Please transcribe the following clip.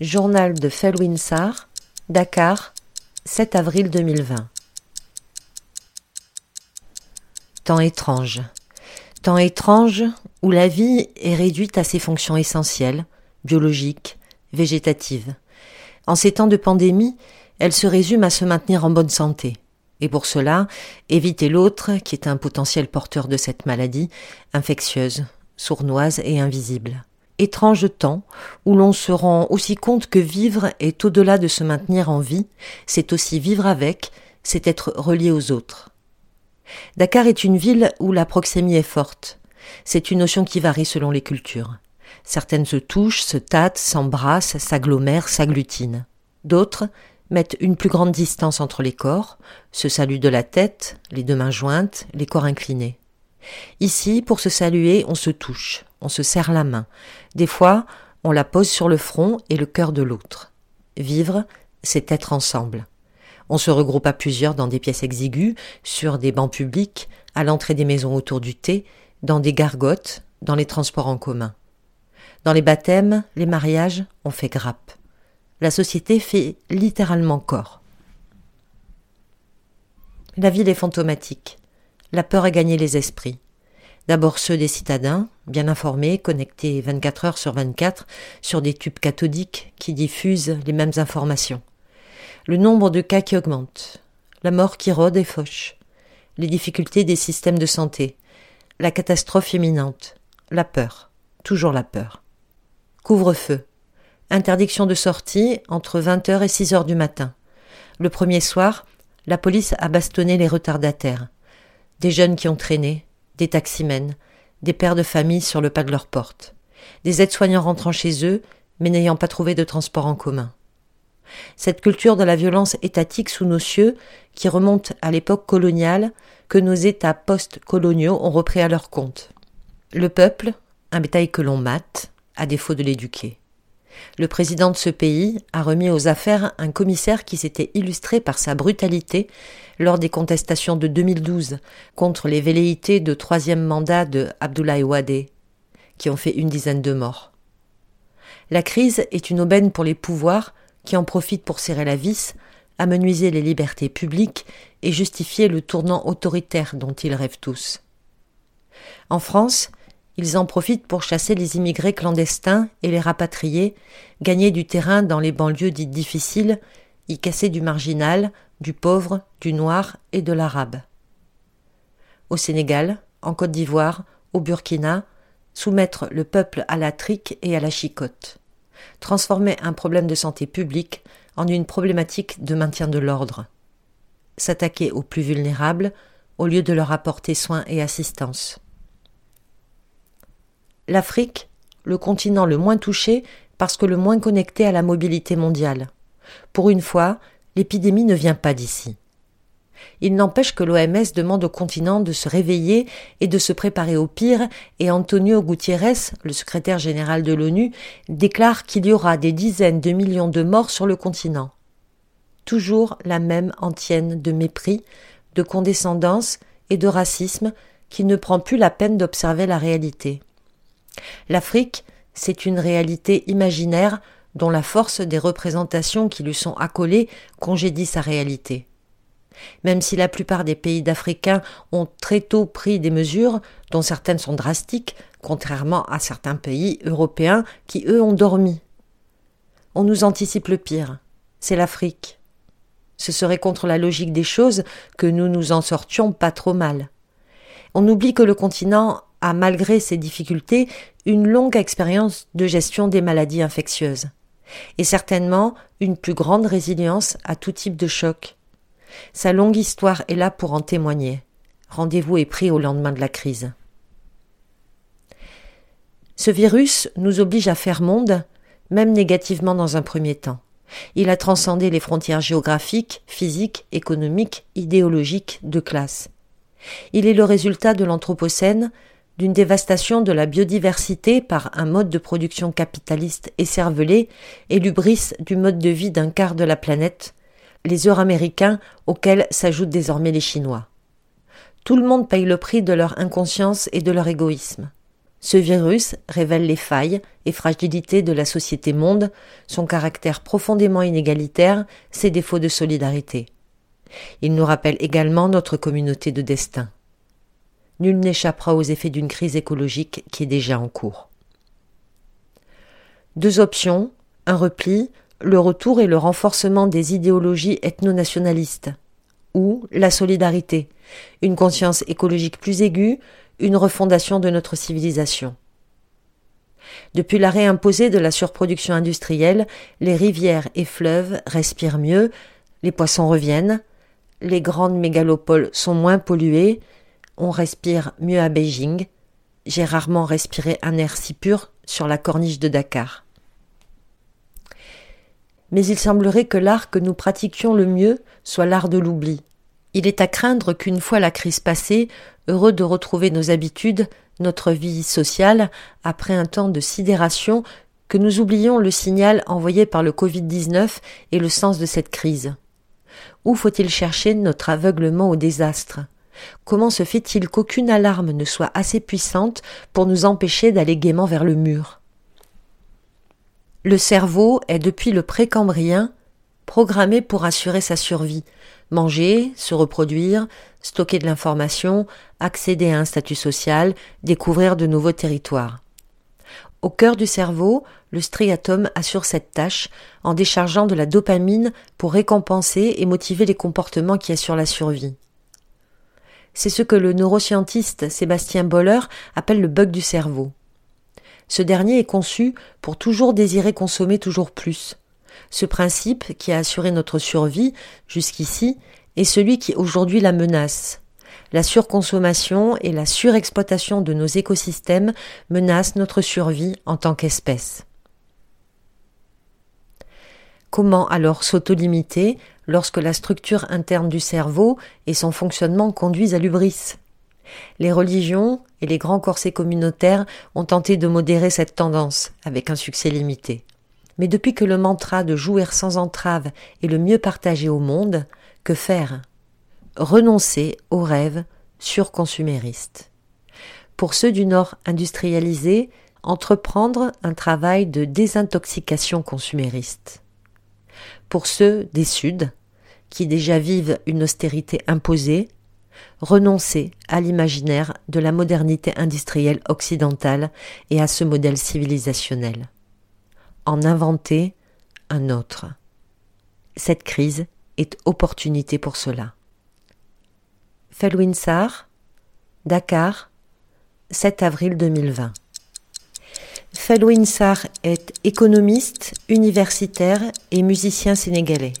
Journal de Felwinsar, Dakar, 7 avril 2020. Temps étrange. Temps étrange où la vie est réduite à ses fonctions essentielles, biologiques, végétatives. En ces temps de pandémie, elle se résume à se maintenir en bonne santé. Et pour cela, éviter l'autre, qui est un potentiel porteur de cette maladie, infectieuse, sournoise et invisible. Étrange temps où l'on se rend aussi compte que vivre est au-delà de se maintenir en vie, c'est aussi vivre avec, c'est être relié aux autres. Dakar est une ville où la proxémie est forte. C'est une notion qui varie selon les cultures. Certaines se touchent, se tâtent, s'embrassent, s'agglomèrent, s'agglutinent. D'autres mettent une plus grande distance entre les corps, se saluent de la tête, les deux mains jointes, les corps inclinés. Ici, pour se saluer, on se touche, on se serre la main. Des fois, on la pose sur le front et le cœur de l'autre. Vivre, c'est être ensemble. On se regroupe à plusieurs dans des pièces exiguës, sur des bancs publics, à l'entrée des maisons autour du thé, dans des gargotes, dans les transports en commun. Dans les baptêmes, les mariages, on fait grappe. La société fait littéralement corps. La ville est fantomatique. La peur a gagné les esprits. D'abord ceux des citadins, bien informés, connectés 24 heures sur 24 sur des tubes cathodiques qui diffusent les mêmes informations. Le nombre de cas qui augmente, la mort qui rôde et fauche, les difficultés des systèmes de santé, la catastrophe imminente, la peur, toujours la peur. Couvre-feu, interdiction de sortie entre 20h et 6h du matin. Le premier soir, la police a bastonné les retardataires, des jeunes qui ont traîné, des taximens, des pères de famille sur le pas de leur porte, des aides-soignants rentrant chez eux mais n'ayant pas trouvé de transport en commun cette culture de la violence étatique sous nos cieux, qui remonte à l'époque coloniale, que nos États post-coloniaux ont repris à leur compte. Le peuple, un bétail que l'on mate, à défaut de l'éduquer. Le président de ce pays a remis aux affaires un commissaire qui s'était illustré par sa brutalité lors des contestations de 2012 contre les velléités de troisième mandat de Abdoulaye Wade, qui ont fait une dizaine de morts. La crise est une aubaine pour les pouvoirs qui en profitent pour serrer la vis, amenuiser les libertés publiques et justifier le tournant autoritaire dont ils rêvent tous. En France, ils en profitent pour chasser les immigrés clandestins et les rapatrier, gagner du terrain dans les banlieues dites difficiles, y casser du marginal, du pauvre, du noir et de l'arabe. Au Sénégal, en Côte d'Ivoire, au Burkina, soumettre le peuple à la trique et à la chicotte transformer un problème de santé publique en une problématique de maintien de l'ordre. S'attaquer aux plus vulnérables au lieu de leur apporter soins et assistance. L'Afrique, le continent le moins touché parce que le moins connecté à la mobilité mondiale. Pour une fois, l'épidémie ne vient pas d'ici. Il n'empêche que l'OMS demande au continent de se réveiller et de se préparer au pire, et Antonio Gutiérrez, le secrétaire général de l'ONU, déclare qu'il y aura des dizaines de millions de morts sur le continent. Toujours la même antienne de mépris, de condescendance et de racisme qui ne prend plus la peine d'observer la réalité. L'Afrique, c'est une réalité imaginaire dont la force des représentations qui lui sont accolées congédie sa réalité. Même si la plupart des pays d'Africains ont très tôt pris des mesures, dont certaines sont drastiques, contrairement à certains pays européens qui, eux, ont dormi. On nous anticipe le pire. C'est l'Afrique. Ce serait contre la logique des choses que nous nous en sortions pas trop mal. On oublie que le continent a, malgré ses difficultés, une longue expérience de gestion des maladies infectieuses, et certainement une plus grande résilience à tout type de choc. Sa longue histoire est là pour en témoigner. Rendez-vous est pris au lendemain de la crise. Ce virus nous oblige à faire monde, même négativement dans un premier temps. Il a transcendé les frontières géographiques, physiques, économiques, idéologiques, de classe. Il est le résultat de l'Anthropocène, d'une dévastation de la biodiversité par un mode de production capitaliste écervelé et l'ubris du mode de vie d'un quart de la planète, les Euro-Américains auxquels s'ajoutent désormais les Chinois. Tout le monde paye le prix de leur inconscience et de leur égoïsme. Ce virus révèle les failles et fragilités de la société monde, son caractère profondément inégalitaire, ses défauts de solidarité. Il nous rappelle également notre communauté de destin. Nul n'échappera aux effets d'une crise écologique qui est déjà en cours. Deux options, un repli, le retour et le renforcement des idéologies ethno-nationalistes, ou la solidarité, une conscience écologique plus aiguë, une refondation de notre civilisation. Depuis l'arrêt imposé de la surproduction industrielle, les rivières et fleuves respirent mieux, les poissons reviennent, les grandes mégalopoles sont moins polluées, on respire mieux à Beijing. J'ai rarement respiré un air si pur sur la corniche de Dakar. Mais il semblerait que l'art que nous pratiquions le mieux soit l'art de l'oubli. Il est à craindre qu'une fois la crise passée, heureux de retrouver nos habitudes, notre vie sociale, après un temps de sidération, que nous oublions le signal envoyé par le Covid-19 et le sens de cette crise. Où faut-il chercher notre aveuglement au désastre? Comment se fait-il qu'aucune alarme ne soit assez puissante pour nous empêcher d'aller gaiement vers le mur? Le cerveau est depuis le précambrien programmé pour assurer sa survie, manger, se reproduire, stocker de l'information, accéder à un statut social, découvrir de nouveaux territoires. Au cœur du cerveau, le striatum assure cette tâche en déchargeant de la dopamine pour récompenser et motiver les comportements qui assurent la survie. C'est ce que le neuroscientiste Sébastien Boller appelle le bug du cerveau. Ce dernier est conçu pour toujours désirer consommer toujours plus. Ce principe qui a assuré notre survie jusqu'ici est celui qui aujourd'hui la menace. La surconsommation et la surexploitation de nos écosystèmes menacent notre survie en tant qu'espèce. Comment alors s'autolimiter lorsque la structure interne du cerveau et son fonctionnement conduisent à l'ubris Les religions et les grands corsets communautaires ont tenté de modérer cette tendance, avec un succès limité. Mais depuis que le mantra de jouir sans entrave est le mieux partagé au monde, que faire? Renoncer aux rêves surconsuméristes. Pour ceux du Nord industrialisé, entreprendre un travail de désintoxication consumériste. Pour ceux des Suds, qui déjà vivent une austérité imposée, renoncer à l'imaginaire de la modernité industrielle occidentale et à ce modèle civilisationnel. En inventer un autre. Cette crise est opportunité pour cela. Felwinsar, Dakar, 7 avril 2020. Felwinsar est économiste, universitaire et musicien sénégalais.